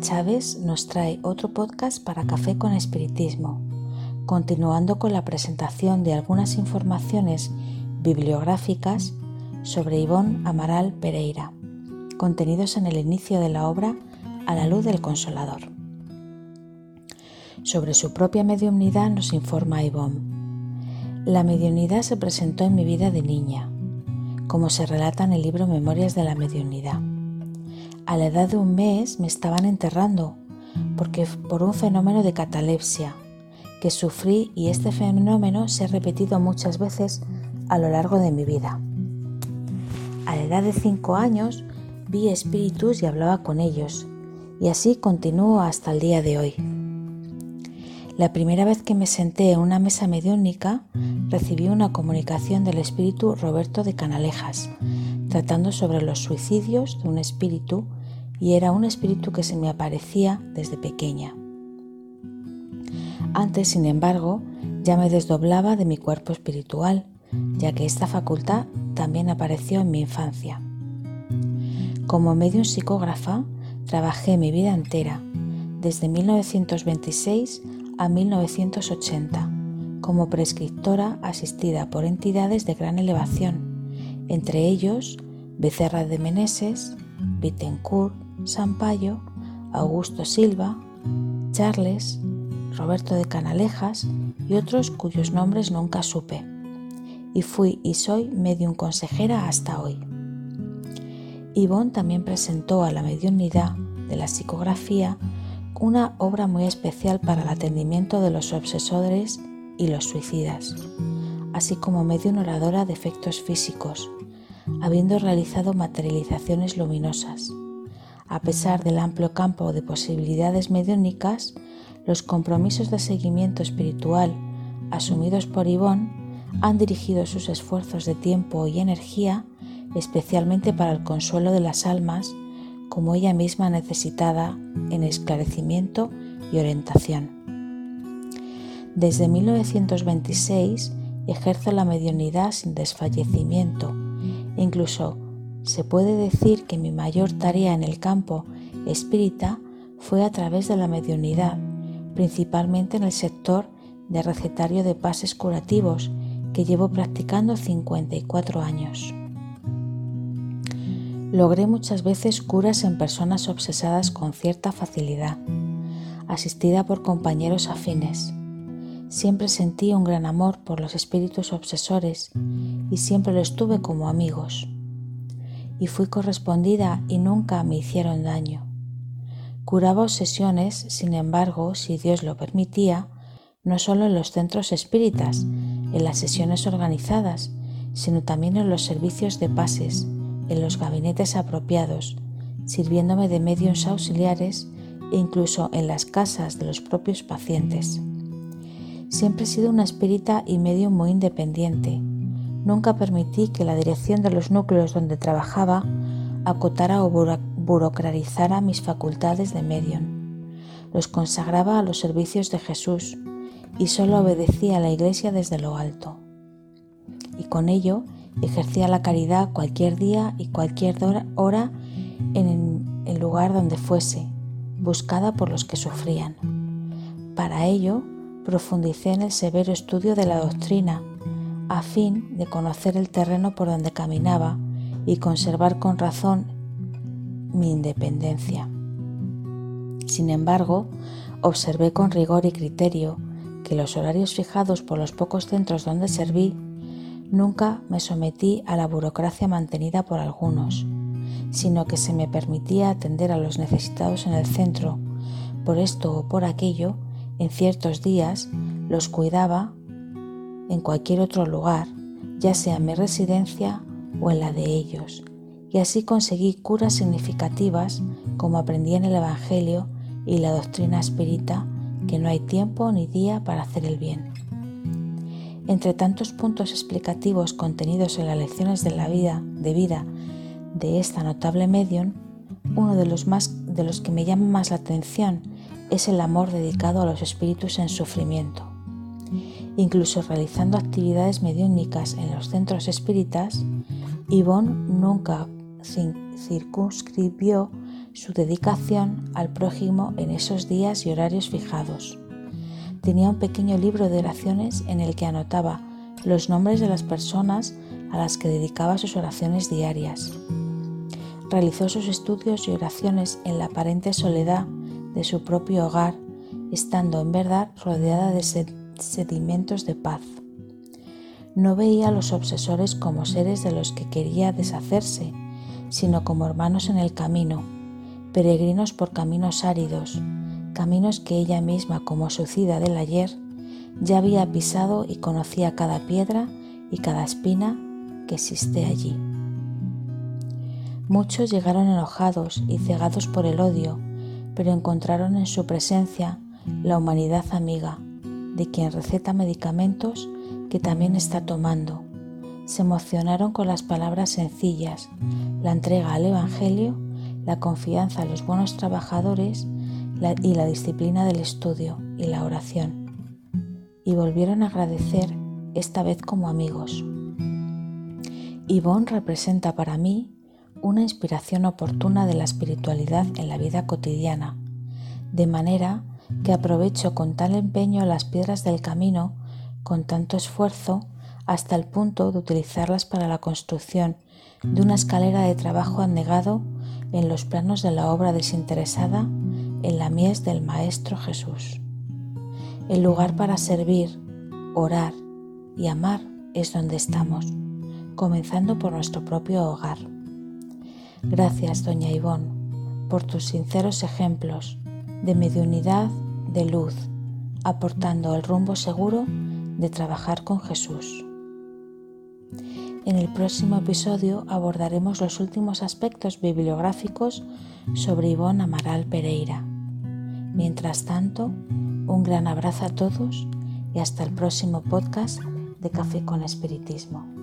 Chávez nos trae otro podcast para Café con Espiritismo, continuando con la presentación de algunas informaciones bibliográficas sobre Ivón Amaral Pereira, contenidos en el inicio de la obra A la luz del Consolador. Sobre su propia mediunidad nos informa Ivón. La mediunidad se presentó en mi vida de niña, como se relata en el libro Memorias de la Mediunidad. A la edad de un mes me estaban enterrando porque por un fenómeno de catalepsia que sufrí y este fenómeno se ha repetido muchas veces a lo largo de mi vida. A la edad de cinco años vi espíritus y hablaba con ellos, y así continúo hasta el día de hoy. La primera vez que me senté en una mesa mediúnica, recibí una comunicación del espíritu Roberto de Canalejas, tratando sobre los suicidios de un espíritu, y era un espíritu que se me aparecía desde pequeña. Antes, sin embargo, ya me desdoblaba de mi cuerpo espiritual, ya que esta facultad también apareció en mi infancia. Como medium psicógrafa, trabajé mi vida entera, desde 1926 a 1980 como prescriptora asistida por entidades de gran elevación, entre ellos Becerra de Meneses, Bittencourt, Sampaio, Augusto Silva, Charles, Roberto de Canalejas y otros cuyos nombres nunca supe. Y fui y soy medium consejera hasta hoy. Yvonne también presentó a la mediunidad de la psicografía una obra muy especial para el atendimiento de los obsesores y los suicidas, así como medio oradora de efectos físicos, habiendo realizado materializaciones luminosas. A pesar del amplio campo de posibilidades mediúnicas, los compromisos de seguimiento espiritual asumidos por Yvonne han dirigido sus esfuerzos de tiempo y energía especialmente para el consuelo de las almas como ella misma necesitada en esclarecimiento y orientación. Desde 1926 ejerzo la mediunidad sin desfallecimiento. Incluso se puede decir que mi mayor tarea en el campo espírita fue a través de la mediunidad, principalmente en el sector de recetario de pases curativos que llevo practicando 54 años. Logré muchas veces curas en personas obsesadas con cierta facilidad, asistida por compañeros afines. Siempre sentí un gran amor por los espíritus obsesores y siempre los tuve como amigos. Y fui correspondida y nunca me hicieron daño. Curaba obsesiones, sin embargo, si Dios lo permitía, no solo en los centros espíritas, en las sesiones organizadas, sino también en los servicios de pases, en los gabinetes apropiados, sirviéndome de medios auxiliares e incluso en las casas de los propios pacientes. Siempre he sido una espírita y medio muy independiente. Nunca permití que la dirección de los núcleos donde trabajaba acotara o burocratizara mis facultades de medium. Los consagraba a los servicios de Jesús y solo obedecía a la Iglesia desde lo alto. Y con ello Ejercía la caridad cualquier día y cualquier hora en el lugar donde fuese, buscada por los que sufrían. Para ello, profundicé en el severo estudio de la doctrina, a fin de conocer el terreno por donde caminaba y conservar con razón mi independencia. Sin embargo, observé con rigor y criterio que los horarios fijados por los pocos centros donde serví Nunca me sometí a la burocracia mantenida por algunos, sino que se me permitía atender a los necesitados en el centro. Por esto o por aquello, en ciertos días los cuidaba en cualquier otro lugar, ya sea en mi residencia o en la de ellos, y así conseguí curas significativas como aprendí en el Evangelio y la doctrina espírita que no hay tiempo ni día para hacer el bien. Entre tantos puntos explicativos contenidos en las lecciones de la vida, de vida de esta notable medium, uno de los, más, de los que me llama más la atención es el amor dedicado a los espíritus en sufrimiento. Incluso realizando actividades mediúnicas en los centros espíritas, Yvonne nunca circunscribió su dedicación al prójimo en esos días y horarios fijados. Tenía un pequeño libro de oraciones en el que anotaba los nombres de las personas a las que dedicaba sus oraciones diarias. Realizó sus estudios y oraciones en la aparente soledad de su propio hogar, estando en verdad rodeada de sedimentos de paz. No veía a los obsesores como seres de los que quería deshacerse, sino como hermanos en el camino, peregrinos por caminos áridos, caminos que ella misma, como suicida del ayer, ya había pisado y conocía cada piedra y cada espina que existe allí. Muchos llegaron enojados y cegados por el odio, pero encontraron en su presencia la humanidad amiga, de quien receta medicamentos que también está tomando. Se emocionaron con las palabras sencillas, la entrega al Evangelio, la confianza a los buenos trabajadores y la disciplina del estudio y la oración. Y volvieron a agradecer, esta vez como amigos. Yvonne representa para mí una inspiración oportuna de la espiritualidad en la vida cotidiana, de manera que aprovecho con tal empeño las piedras del camino, con tanto esfuerzo, hasta el punto de utilizarlas para la construcción de una escalera de trabajo abnegado en los planos de la obra desinteresada en la mies del Maestro Jesús. El lugar para servir, orar y amar es donde estamos, comenzando por nuestro propio hogar. Gracias, doña Ivón, por tus sinceros ejemplos de mediunidad, de luz, aportando el rumbo seguro de trabajar con Jesús. En el próximo episodio abordaremos los últimos aspectos bibliográficos sobre Ivonne Amaral Pereira. Mientras tanto, un gran abrazo a todos y hasta el próximo podcast de Café con Espiritismo.